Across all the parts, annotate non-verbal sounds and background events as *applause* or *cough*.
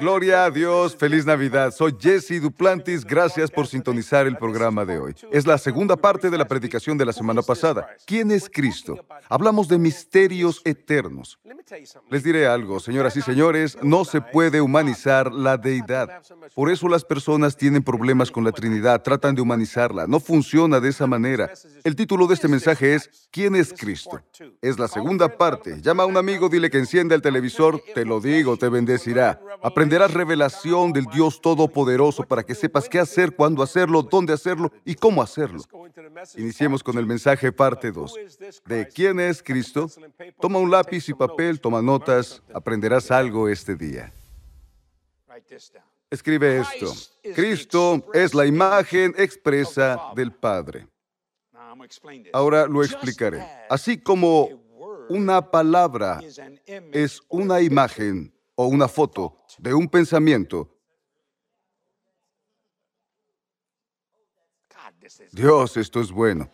Gloria a Dios, feliz Navidad. Soy Jesse Duplantis, gracias por sintonizar el programa de hoy. Es la segunda parte de la predicación de la semana pasada. ¿Quién es Cristo? Hablamos de misterios eternos. Les diré algo, señoras y señores, no se puede humanizar la deidad. Por eso las personas tienen problemas con la Trinidad, tratan de humanizarla. No funciona de esa manera. El título de este mensaje es ¿Quién es Cristo? Es la segunda parte. Llama a un amigo, dile que encienda el televisor, te lo digo, te bendecirá. Aprenderás revelación del Dios Todopoderoso para que sepas qué hacer, cuándo hacerlo, dónde hacerlo y cómo hacerlo. Iniciemos con el mensaje parte 2. ¿De quién es Cristo? Toma un lápiz y papel, toma notas, aprenderás algo este día. Escribe esto. Cristo es la imagen expresa del Padre. Ahora lo explicaré. Así como una palabra es una imagen o una foto de un pensamiento, Dios, esto es bueno.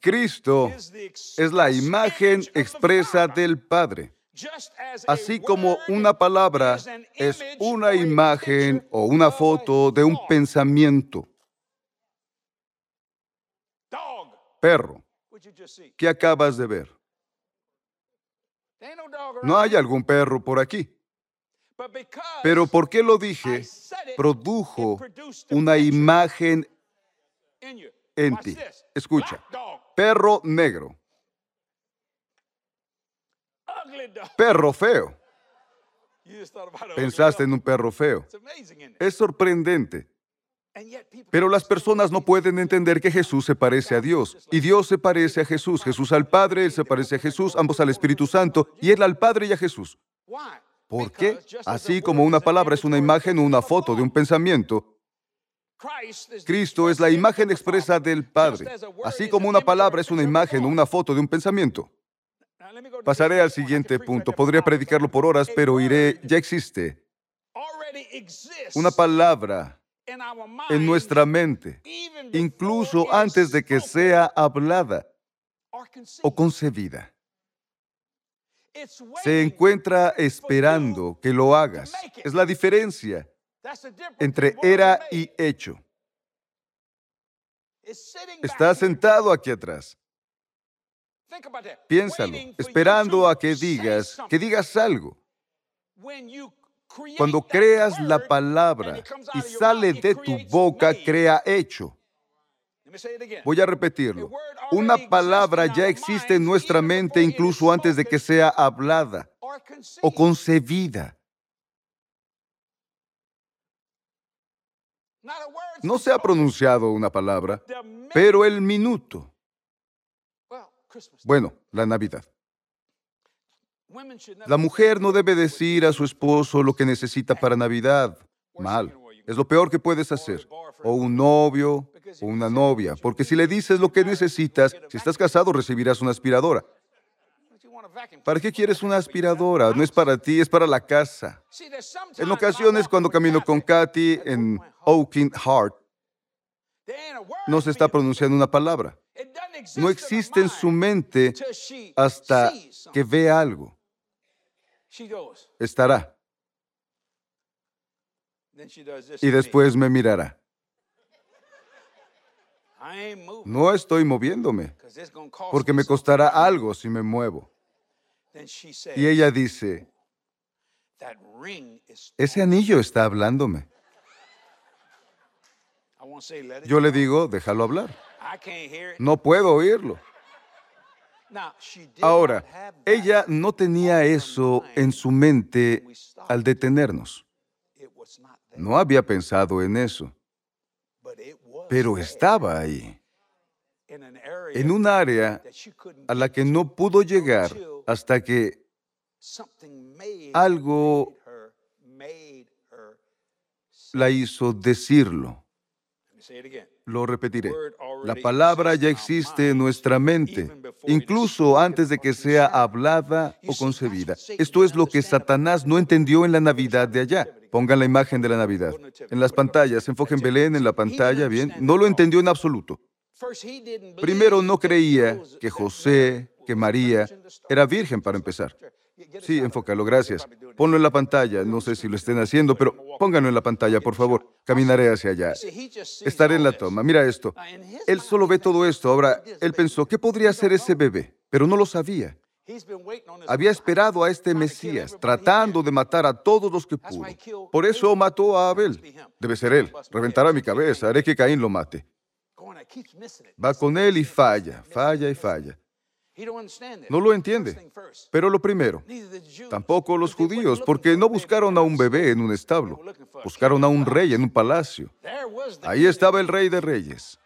Cristo es la imagen expresa del Padre. Así como una palabra es una imagen o una foto de un pensamiento. Perro, ¿qué acabas de ver? No hay algún perro por aquí. Pero ¿por qué lo dije? Produjo una imagen en ti. Escucha, perro negro. Perro feo. Pensaste en un perro feo. Es sorprendente. Pero las personas no pueden entender que Jesús se parece a Dios y Dios se parece a Jesús. Jesús al Padre, Él se parece a Jesús, ambos al Espíritu Santo y Él al Padre y a Jesús. ¿Por qué? Así como una palabra es una imagen o una foto de un pensamiento, Cristo es la imagen expresa del Padre, así como una palabra es una imagen o una foto de un pensamiento. Pasaré al siguiente punto. Podría predicarlo por horas, pero iré, ya existe. Una palabra en nuestra mente, incluso antes de que sea hablada o concebida. Se encuentra esperando que lo hagas. Es la diferencia entre era y hecho. Está sentado aquí atrás. Piénsalo, esperando a que digas, que digas algo. Cuando creas la palabra y sale de tu boca, crea hecho. Voy a repetirlo. Una palabra ya existe en nuestra mente incluso antes de que sea hablada o concebida. No se ha pronunciado una palabra, pero el minuto. Bueno, la Navidad. La mujer no debe decir a su esposo lo que necesita para Navidad. Mal. Es lo peor que puedes hacer. O un novio o una novia. Porque si le dices lo que necesitas, si estás casado recibirás una aspiradora. ¿Para qué quieres una aspiradora? No es para ti, es para la casa. En ocasiones cuando camino con Katy en Oaking Heart, no se está pronunciando una palabra. No existe en su mente hasta que vea algo. Estará. Y después me mirará. No estoy moviéndome, porque me costará algo si me muevo. Y ella dice, ese anillo está hablándome. Yo le digo, déjalo hablar. No puedo oírlo. Ahora, ella no tenía eso en su mente al detenernos. No había pensado en eso, pero estaba ahí, en un área a la que no pudo llegar hasta que algo la hizo decirlo. Lo repetiré. La palabra ya existe en nuestra mente, incluso antes de que sea hablada o concebida. Esto es lo que Satanás no entendió en la Navidad de allá. Pongan la imagen de la Navidad. En las pantallas, enfoquen Belén en la pantalla, bien. No lo entendió en absoluto. Primero, no creía que José, que María, era virgen para empezar. Sí, enfócalo, gracias. Ponlo en la pantalla. No sé si lo estén haciendo, pero pónganlo en la pantalla, por favor. Caminaré hacia allá. Estaré en la toma. Mira esto. Él solo ve todo esto. Ahora, él pensó, ¿qué podría ser ese bebé? Pero no lo sabía. Había esperado a este Mesías, tratando de matar a todos los que pudo. Por eso mató a Abel. Debe ser él. Reventará mi cabeza. Haré que Caín lo mate. Va con él y falla, falla y falla. No lo entiende. Pero lo primero, tampoco los judíos, porque no buscaron a un bebé en un establo, buscaron a un rey en un palacio. Ahí estaba el rey de reyes.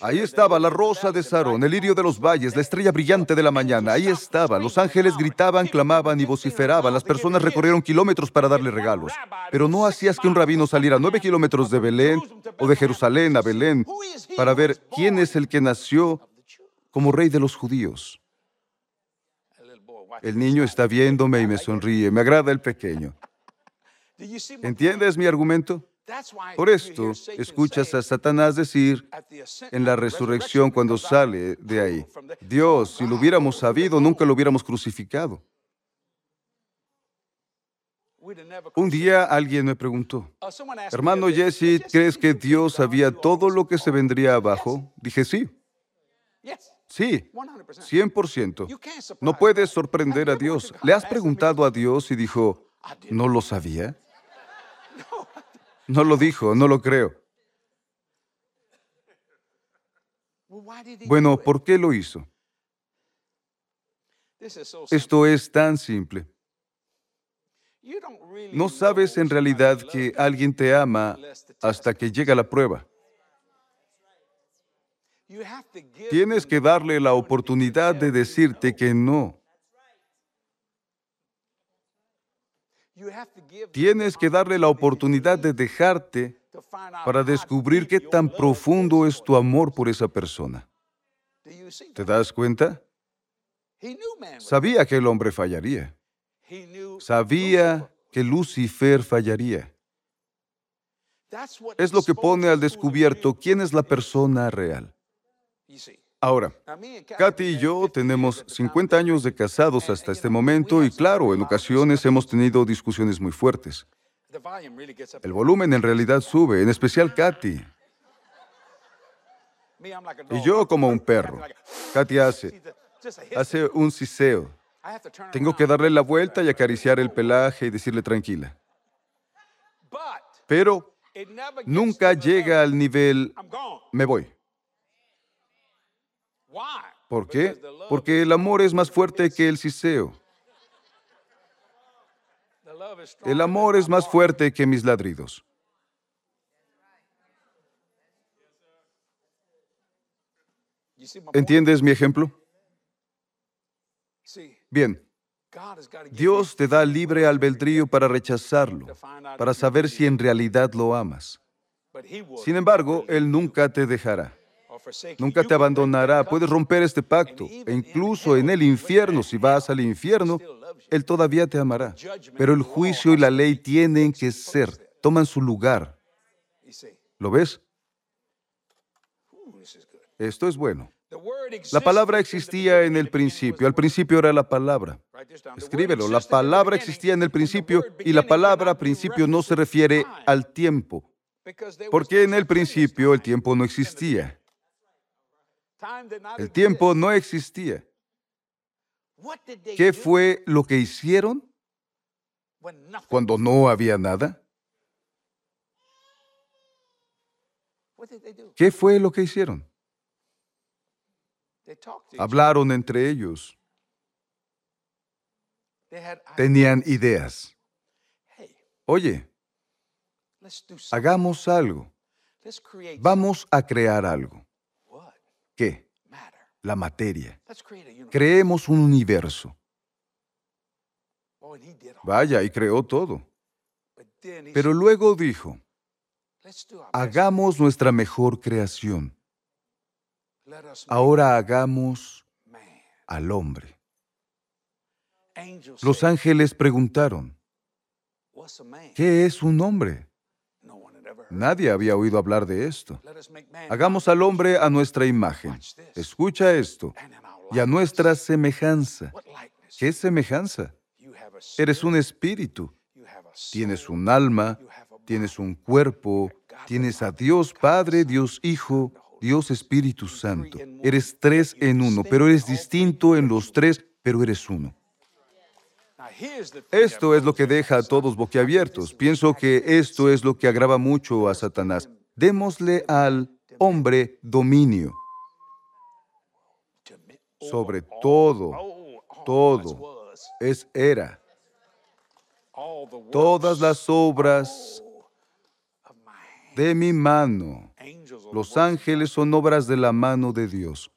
Ahí estaba la rosa de Sarón, el lirio de los valles, la estrella brillante de la mañana. Ahí estaba. Los ángeles gritaban, clamaban y vociferaban. Las personas recorrieron kilómetros para darle regalos. Pero no hacías que un rabino saliera nueve kilómetros de Belén o de Jerusalén a Belén para ver quién es el que nació como rey de los judíos. El niño está viéndome y me sonríe. Me agrada el pequeño. ¿Entiendes mi argumento? Por esto escuchas a Satanás decir en la resurrección cuando sale de ahí, Dios, si lo hubiéramos sabido, nunca lo hubiéramos crucificado. Un día alguien me preguntó, hermano Jesse, ¿crees que Dios sabía todo lo que se vendría abajo? Dije sí. Sí, 100%. No puedes sorprender a Dios. ¿Le has preguntado a Dios y dijo, no lo sabía? *laughs* No lo dijo, no lo creo. Bueno, ¿por qué lo hizo? Esto es tan simple. No sabes en realidad que alguien te ama hasta que llega la prueba. Tienes que darle la oportunidad de decirte que no. Tienes que darle la oportunidad de dejarte para descubrir qué tan profundo es tu amor por esa persona. ¿Te das cuenta? Sabía que el hombre fallaría. Sabía que Lucifer fallaría. Es lo que pone al descubierto quién es la persona real. Ahora, Katy y yo tenemos 50 años de casados hasta este momento y claro, en ocasiones hemos tenido discusiones muy fuertes. El volumen en realidad sube, en especial Katy. Y yo como un perro. Katy hace, hace un siseo. Tengo que darle la vuelta y acariciar el pelaje y decirle tranquila. Pero nunca llega al nivel, me voy. ¿Por qué? Porque el amor es más fuerte que el siseo. El amor es más fuerte que mis ladridos. ¿Entiendes mi ejemplo? Bien. Dios te da libre albedrío para rechazarlo, para saber si en realidad lo amas. Sin embargo, Él nunca te dejará. Nunca te abandonará. Puedes romper este pacto. E incluso en el infierno, si vas al infierno, Él todavía te amará. Pero el juicio y la ley tienen que ser, toman su lugar. ¿Lo ves? Esto es bueno. La palabra existía en el principio. Al principio era la palabra. Escríbelo. La palabra existía en el principio y la palabra principio no se refiere al tiempo. Porque en el principio el tiempo no existía. El tiempo no existía. ¿Qué fue lo que hicieron cuando no había nada? ¿Qué fue lo que hicieron? Hablaron entre ellos. Tenían ideas. Oye, hagamos algo. Vamos a crear algo. ¿Qué? La materia. Creemos un universo. Vaya, y creó todo. Pero luego dijo, hagamos nuestra mejor creación. Ahora hagamos al hombre. Los ángeles preguntaron, ¿qué es un hombre? Nadie había oído hablar de esto. Hagamos al hombre a nuestra imagen. Escucha esto. y a nuestra semejanza. ¿Qué semejanza? Eres un espíritu, tienes un alma, tienes un cuerpo, tienes a Dios Padre, Dios Hijo, Dios Espíritu Santo. Eres tres en uno, pero eres distinto en los tres, pero eres uno. Esto es lo que deja a todos boquiabiertos. Pienso que esto es lo que agrava mucho a Satanás. Démosle al hombre dominio sobre todo, todo es era. Todas las obras de mi mano. Los ángeles son obras de la mano de Dios.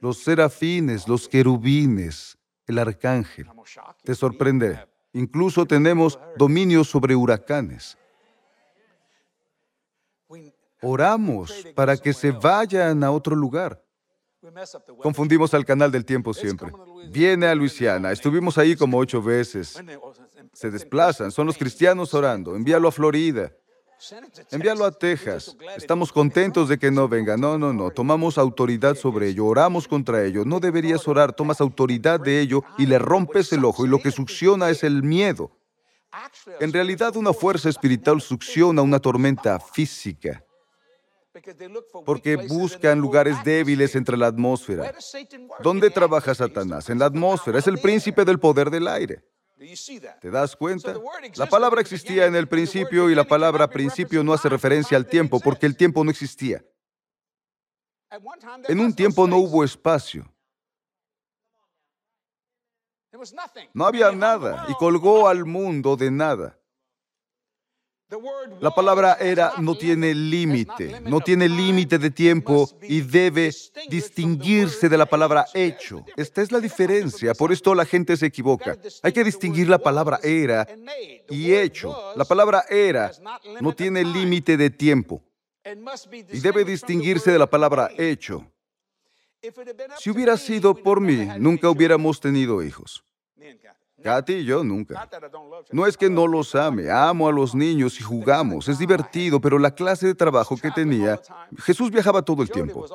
Los serafines, los querubines, el arcángel. Te sorprende. Incluso tenemos dominio sobre huracanes. Oramos para que se vayan a otro lugar. Confundimos al canal del tiempo siempre. Viene a Luisiana. Estuvimos ahí como ocho veces. Se desplazan. Son los cristianos orando. Envíalo a Florida. Envíalo a Texas. Estamos contentos de que no venga. No, no, no. Tomamos autoridad sobre ello. Oramos contra ello. No deberías orar. Tomas autoridad de ello y le rompes el ojo. Y lo que succiona es el miedo. En realidad, una fuerza espiritual succiona una tormenta física porque buscan lugares débiles entre la atmósfera. ¿Dónde trabaja Satanás? En la atmósfera. Es el príncipe del poder del aire. ¿Te das cuenta? La palabra existía en el principio y la palabra principio no hace referencia al tiempo porque el tiempo no existía. En un tiempo no hubo espacio. No había nada y colgó al mundo de nada. La palabra era no tiene límite, no tiene límite de tiempo y debe distinguirse de la palabra hecho. Esta es la diferencia, por esto la gente se equivoca. Hay que distinguir la palabra era y hecho. La palabra era no tiene límite de tiempo y debe distinguirse de la palabra hecho. Si hubiera sido por mí, nunca hubiéramos tenido hijos. Katy y yo nunca. No es que no los ame, amo a los niños y jugamos, es divertido, pero la clase de trabajo que tenía, Jesús viajaba todo el tiempo.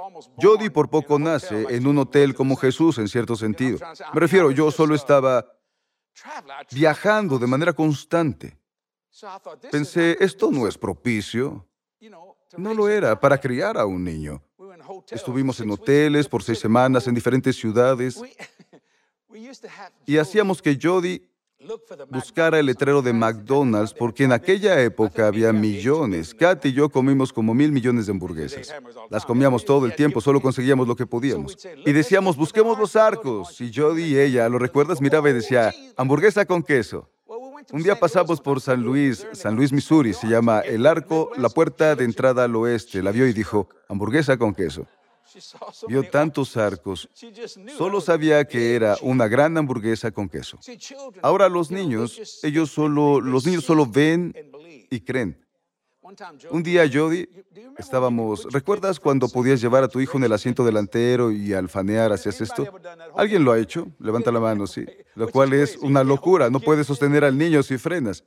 Jody por poco nace en un hotel como Jesús en cierto sentido. Me refiero, yo solo estaba viajando de manera constante. Pensé, esto no es propicio. No lo era para criar a un niño. Estuvimos en hoteles por seis semanas en diferentes ciudades. Y hacíamos que Jody buscara el letrero de McDonald's porque en aquella época había millones. Kat y yo comimos como mil millones de hamburguesas. Las comíamos todo el tiempo, solo conseguíamos lo que podíamos. Y decíamos, busquemos los arcos. Y Jody y ella, ¿lo recuerdas? Miraba y decía, hamburguesa con queso. Un día pasamos por San Luis, San Luis, Missouri, se llama El Arco, la puerta de entrada al oeste. La vio y dijo, hamburguesa con queso. Vio tantos arcos. Solo sabía que era una gran hamburguesa con queso. Ahora los niños, ellos solo, los niños solo ven y creen. Un día, Jody, estábamos. ¿Recuerdas cuando podías llevar a tu hijo en el asiento delantero y alfanear hacías esto? ¿Alguien lo ha hecho? Levanta la mano, sí. Lo cual es una locura. No puedes sostener al niño si frenas.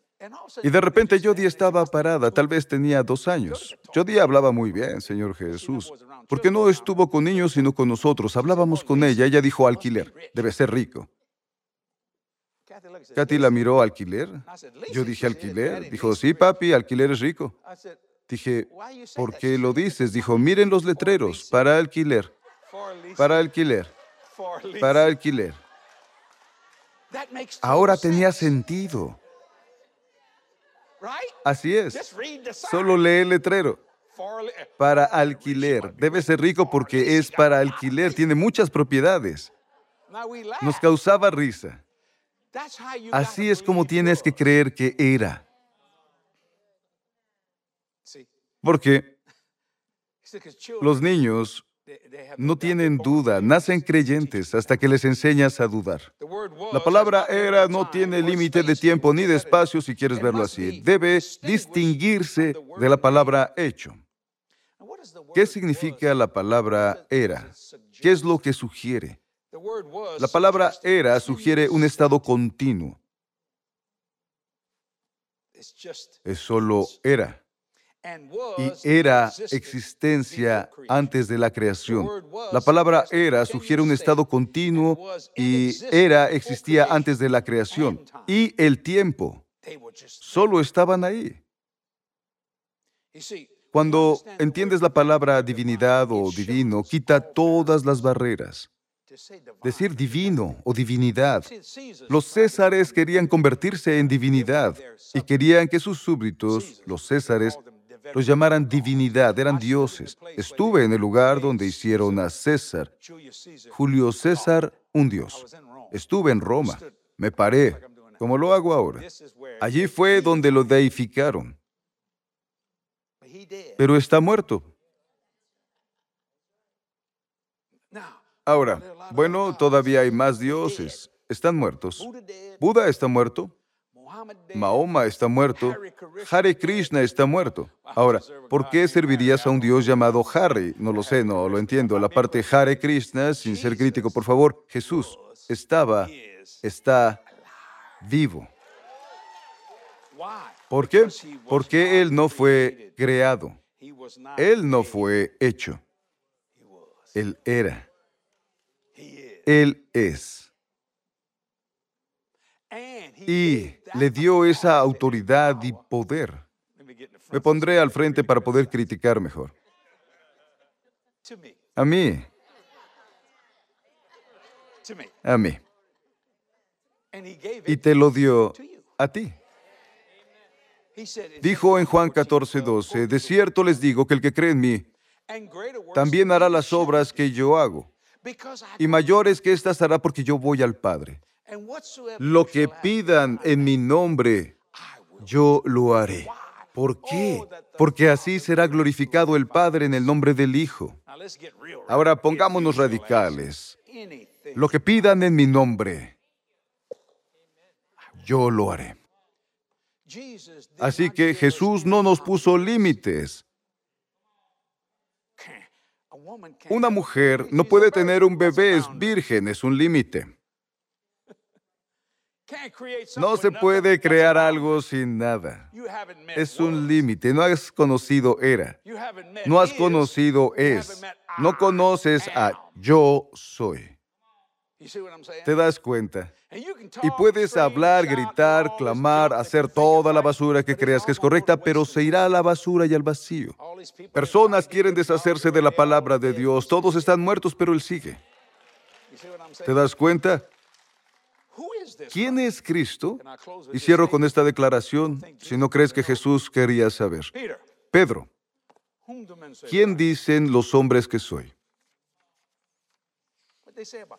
Y de repente Jody estaba parada, tal vez tenía dos años. Jody hablaba muy bien, Señor Jesús, porque no estuvo con niños sino con nosotros. Hablábamos con ella, ella dijo alquiler, debe ser rico. Katy la miró alquiler. Yo dije alquiler. Dijo, sí, papi, alquiler es rico. Dije, ¿por qué lo dices? Dijo, miren los letreros, para alquiler, para alquiler, para alquiler. Ahora tenía sentido. Así es. Solo lee el letrero. Para alquiler. Debe ser rico porque es para alquiler. Tiene muchas propiedades. Nos causaba risa. Así es como tienes que creer que era. Porque los niños no tienen duda, nacen creyentes hasta que les enseñas a dudar. La palabra era no tiene límite de tiempo ni de espacio si quieres verlo así. Debe distinguirse de la palabra hecho. ¿Qué significa la palabra era? ¿Qué es lo que sugiere? La palabra era sugiere un estado continuo. Es solo era. y era existencia antes de la creación. La palabra era sugiere un estado continuo y era existía antes de la creación. Y el tiempo. Solo estaban ahí. Cuando entiendes la palabra divinidad o divino, quita todas las barreras. Decir divino o divinidad. Los césares querían convertirse en divinidad y querían que sus súbditos, los césares, los llamaran divinidad, eran dioses. Estuve en el lugar donde hicieron a César, Julio César, un dios. Estuve en Roma, me paré, como lo hago ahora. Allí fue donde lo deificaron. Pero está muerto. Ahora, bueno, todavía hay más dioses. Están muertos. Buda está muerto. Mahoma está muerto. Hare Krishna está muerto. Ahora, ¿por qué servirías a un dios llamado Hare? No lo sé, no lo entiendo. La parte Hare Krishna, sin ser crítico, por favor. Jesús estaba, está vivo. ¿Por qué? Porque Él no fue creado. Él no fue hecho. Él era. Él es. Y le dio esa autoridad y poder. Me pondré al frente para poder criticar mejor. A mí. A mí. Y te lo dio a ti. Dijo en Juan 14, 12, de cierto les digo que el que cree en mí también hará las obras que yo hago. Y mayores que estas hará porque yo voy al Padre. Lo que pidan en mi nombre, yo lo haré. ¿Por qué? Porque así será glorificado el Padre en el nombre del Hijo. Ahora pongámonos radicales. Lo que pidan en mi nombre, yo lo haré. Así que Jesús no nos puso límites. Una mujer no puede tener un bebé, es virgen, es un límite. No se puede crear algo sin nada. Es un límite. No has conocido era. No has conocido es. No conoces a yo soy. ¿Te das cuenta? Y puedes hablar, gritar, clamar, hacer toda la basura que creas que es correcta, pero se irá a la basura y al vacío. Personas quieren deshacerse de la palabra de Dios. Todos están muertos, pero Él sigue. ¿Te das cuenta? ¿Quién es Cristo? Y cierro con esta declaración, si no crees que Jesús quería saber. Pedro, ¿quién dicen los hombres que soy?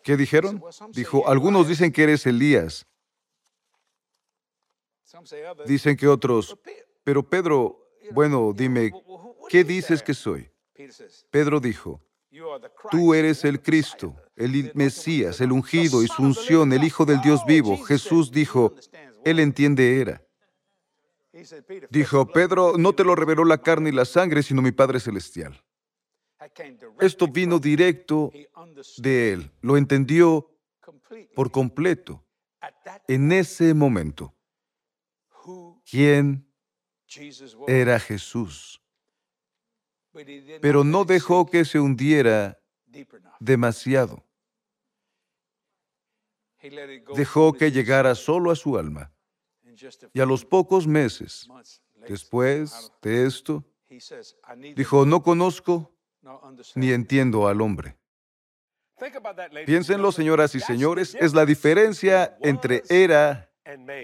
¿Qué dijeron? Dijo, algunos dicen que eres Elías. Dicen que otros, pero Pedro, bueno, dime, ¿qué dices que soy? Pedro dijo, tú eres el Cristo, el Mesías, el ungido y su unción, el Hijo del Dios vivo. Jesús dijo, Él entiende era. Dijo, Pedro, no te lo reveló la carne y la sangre, sino mi Padre Celestial. Esto vino directo de Él. Lo entendió por completo en ese momento. ¿Quién era Jesús? Pero no dejó que se hundiera demasiado. Dejó que llegara solo a su alma. Y a los pocos meses después de esto, dijo, no conozco ni entiendo al hombre. Piénsenlo, señoras y señores, es la diferencia entre era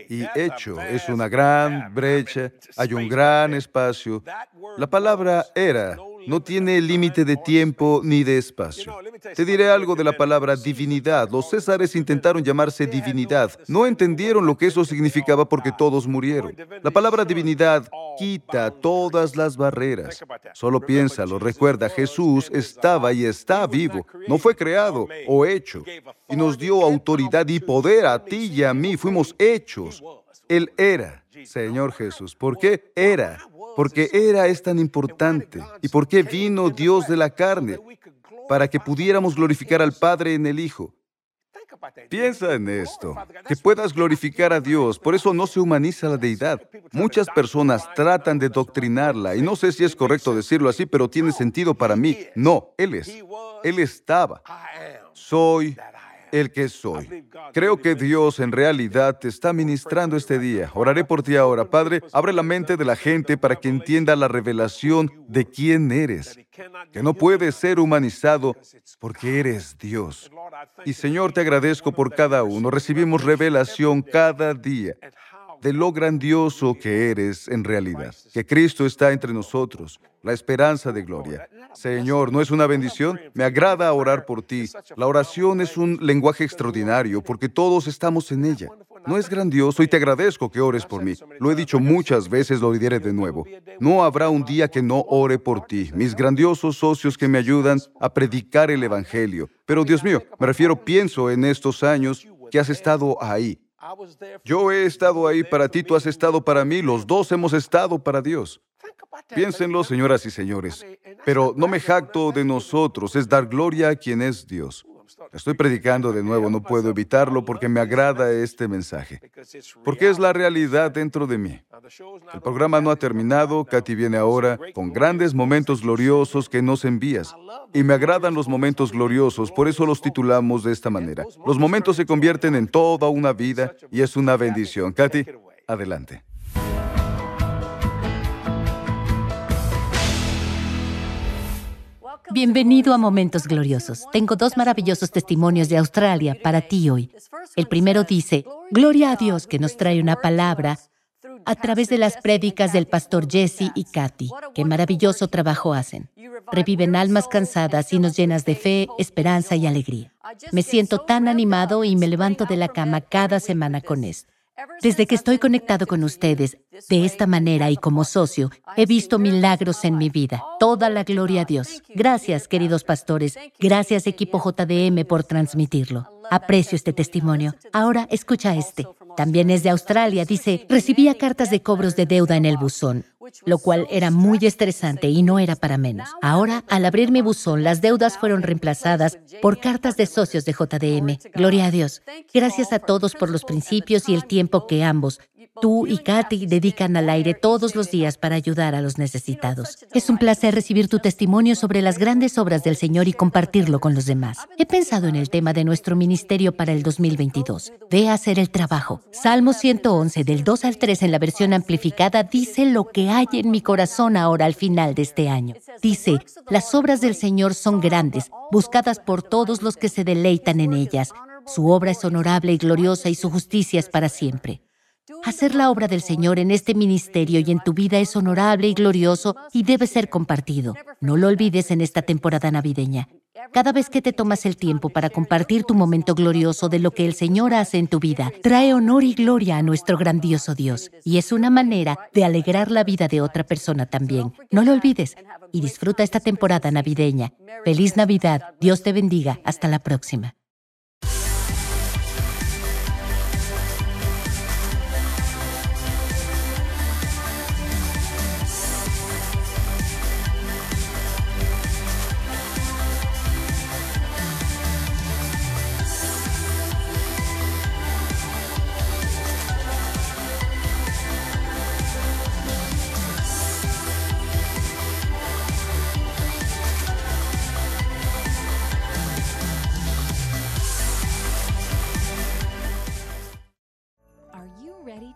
y hecho. Es una gran brecha, hay un gran espacio. La palabra era no tiene límite de tiempo ni de espacio. Te diré algo de la palabra divinidad. Los césares intentaron llamarse divinidad. No entendieron lo que eso significaba porque todos murieron. La palabra divinidad quita todas las barreras. Solo piénsalo, recuerda, Jesús estaba y está vivo. No fue creado o hecho. Y nos dio autoridad y poder a ti y a mí. Fuimos hechos. Él era, Señor Jesús. ¿Por qué era? Porque era es tan importante. ¿Y por qué vino Dios de la carne? Para que pudiéramos glorificar al Padre en el Hijo. Piensa en esto, que puedas glorificar a Dios, por eso no se humaniza la deidad. Muchas personas tratan de doctrinarla, y no sé si es correcto decirlo así, pero tiene sentido para mí. No, Él es. Él estaba. Soy el que soy. Creo que Dios en realidad te está ministrando este día. Oraré por ti ahora. Padre, abre la mente de la gente para que entienda la revelación de quién eres, que no puede ser humanizado porque eres Dios. Y Señor, te agradezco por cada uno. Recibimos revelación cada día de lo grandioso que eres en realidad, que Cristo está entre nosotros, la esperanza de gloria. Señor, ¿no es una bendición? Me agrada orar por ti. La oración es un lenguaje extraordinario porque todos estamos en ella. No es grandioso y te agradezco que ores por mí. Lo he dicho muchas veces, lo diré de nuevo. No habrá un día que no ore por ti, mis grandiosos socios que me ayudan a predicar el Evangelio. Pero Dios mío, me refiero, pienso en estos años que has estado ahí. Yo he estado ahí para ti, tú has estado para mí, los dos hemos estado para Dios. Piénsenlo, señoras y señores, pero no me jacto de nosotros, es dar gloria a quien es Dios. Estoy predicando de nuevo, no puedo evitarlo porque me agrada este mensaje, porque es la realidad dentro de mí. El programa no ha terminado, Katy viene ahora con grandes momentos gloriosos que nos envías. Y me agradan los momentos gloriosos, por eso los titulamos de esta manera. Los momentos se convierten en toda una vida y es una bendición. Katy, adelante. Bienvenido a Momentos Gloriosos. Tengo dos maravillosos testimonios de Australia para ti hoy. El primero dice, Gloria a Dios que nos trae una palabra a través de las prédicas del pastor Jesse y Kathy. Qué maravilloso trabajo hacen. Reviven almas cansadas y nos llenas de fe, esperanza y alegría. Me siento tan animado y me levanto de la cama cada semana con esto. Desde que estoy conectado con ustedes de esta manera y como socio, he visto milagros en mi vida. Toda la gloria a Dios. Gracias, queridos pastores. Gracias, equipo JDM, por transmitirlo. Aprecio este testimonio. Ahora escucha este. También es de Australia. Dice, recibía cartas de cobros de deuda en el buzón, lo cual era muy estresante y no era para menos. Ahora, al abrir mi buzón, las deudas fueron reemplazadas por cartas de socios de JDM. Gloria a Dios. Gracias a todos por los principios y el tiempo que ambos, Tú y Katy dedican al aire todos los días para ayudar a los necesitados. Es un placer recibir tu testimonio sobre las grandes obras del Señor y compartirlo con los demás. He pensado en el tema de nuestro ministerio para el 2022. Ve a hacer el trabajo. Salmo 111 del 2 al 3 en la versión amplificada dice lo que hay en mi corazón ahora al final de este año. Dice, las obras del Señor son grandes, buscadas por todos los que se deleitan en ellas. Su obra es honorable y gloriosa y su justicia es para siempre. Hacer la obra del Señor en este ministerio y en tu vida es honorable y glorioso y debe ser compartido. No lo olvides en esta temporada navideña. Cada vez que te tomas el tiempo para compartir tu momento glorioso de lo que el Señor hace en tu vida, trae honor y gloria a nuestro grandioso Dios. Y es una manera de alegrar la vida de otra persona también. No lo olvides y disfruta esta temporada navideña. Feliz Navidad. Dios te bendiga. Hasta la próxima.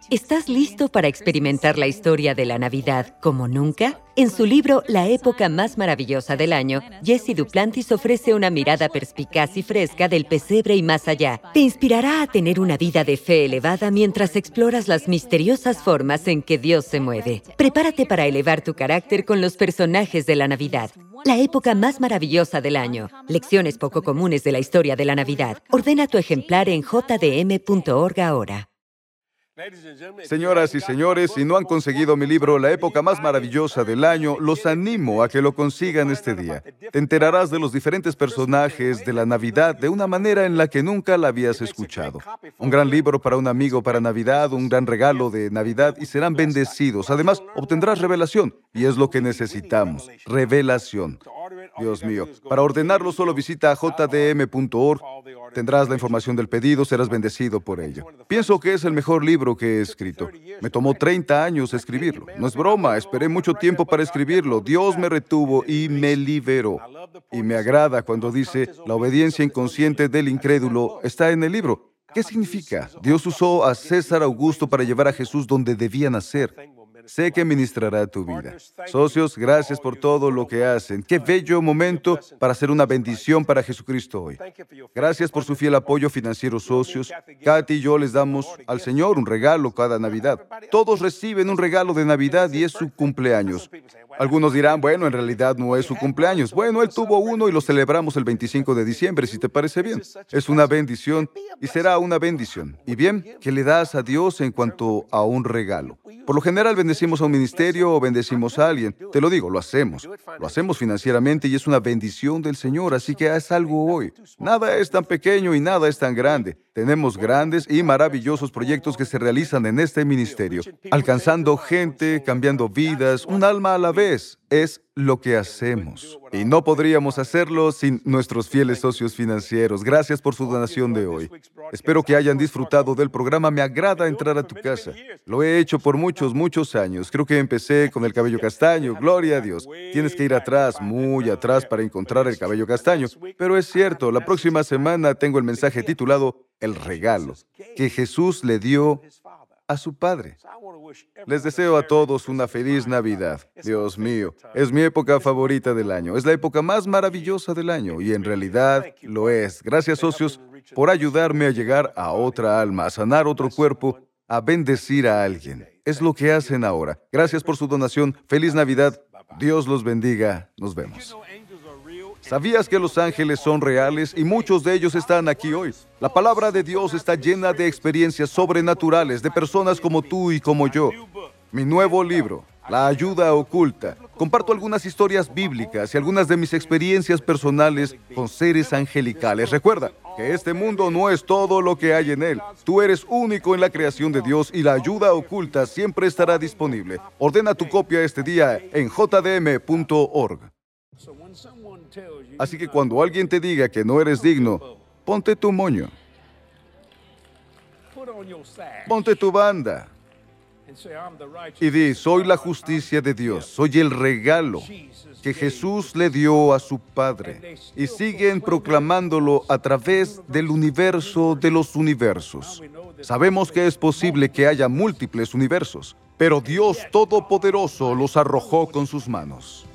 ¿Estás listo para experimentar la historia de la Navidad como nunca? En su libro La época más maravillosa del año, Jesse Duplantis ofrece una mirada perspicaz y fresca del pesebre y más allá. Te inspirará a tener una vida de fe elevada mientras exploras las misteriosas formas en que Dios se mueve. Prepárate para elevar tu carácter con los personajes de la Navidad. La época más maravillosa del año. Lecciones poco comunes de la historia de la Navidad. Ordena tu ejemplar en jdm.org ahora. Señoras y señores, si no han conseguido mi libro La época más maravillosa del año, los animo a que lo consigan este día. Te enterarás de los diferentes personajes de la Navidad de una manera en la que nunca la habías escuchado. Un gran libro para un amigo para Navidad, un gran regalo de Navidad y serán bendecidos. Además, obtendrás revelación y es lo que necesitamos, revelación. Dios mío. Para ordenarlo solo visita jdm.org. Tendrás la información del pedido, serás bendecido por ello. Pienso que es el mejor libro que he escrito. Me tomó 30 años escribirlo. No es broma, esperé mucho tiempo para escribirlo. Dios me retuvo y me liberó. Y me agrada cuando dice, la obediencia inconsciente del incrédulo está en el libro. ¿Qué significa? Dios usó a César Augusto para llevar a Jesús donde debía nacer sé que ministrará tu vida. Socios, gracias por todo lo que hacen. Qué bello momento para hacer una bendición para Jesucristo hoy. Gracias por su fiel apoyo financiero, socios. Katy y yo les damos al Señor un regalo cada Navidad. Todos reciben un regalo de Navidad y es su cumpleaños. Algunos dirán, bueno, en realidad no es su cumpleaños. Bueno, él tuvo uno y lo celebramos el 25 de diciembre, si te parece bien. Es una bendición y será una bendición. Y bien, ¿qué le das a Dios en cuanto a un regalo? Por lo general bendecimos a un ministerio o bendecimos a alguien. Te lo digo, lo hacemos. Lo hacemos financieramente y es una bendición del Señor, así que haz algo hoy. Nada es tan pequeño y nada es tan grande. Tenemos grandes y maravillosos proyectos que se realizan en este ministerio, alcanzando gente, cambiando vidas, un alma a la vez. Es lo que hacemos. Y no podríamos hacerlo sin nuestros fieles socios financieros. Gracias por su donación de hoy. Espero que hayan disfrutado del programa. Me agrada entrar a tu casa. Lo he hecho por muchos, muchos años. Creo que empecé con el cabello castaño. Gloria a Dios. Tienes que ir atrás, muy atrás, para encontrar el cabello castaño. Pero es cierto, la próxima semana tengo el mensaje titulado El regalo que Jesús le dio a su Padre. Les deseo a todos una feliz Navidad. Dios mío, es mi época favorita del año. Es la época más maravillosa del año y en realidad lo es. Gracias socios por ayudarme a llegar a otra alma, a sanar otro cuerpo, a bendecir a alguien. Es lo que hacen ahora. Gracias por su donación. Feliz Navidad. Dios los bendiga. Nos vemos. ¿Sabías que los ángeles son reales y muchos de ellos están aquí hoy? La palabra de Dios está llena de experiencias sobrenaturales de personas como tú y como yo. Mi nuevo libro, La ayuda oculta. Comparto algunas historias bíblicas y algunas de mis experiencias personales con seres angelicales. Recuerda que este mundo no es todo lo que hay en él. Tú eres único en la creación de Dios y la ayuda oculta siempre estará disponible. Ordena tu copia este día en jdm.org. Así que cuando alguien te diga que no eres digno, ponte tu moño. Ponte tu banda. Y di, soy la justicia de Dios, soy el regalo que Jesús le dio a su Padre. Y siguen proclamándolo a través del universo de los universos. Sabemos que es posible que haya múltiples universos, pero Dios Todopoderoso los arrojó con sus manos.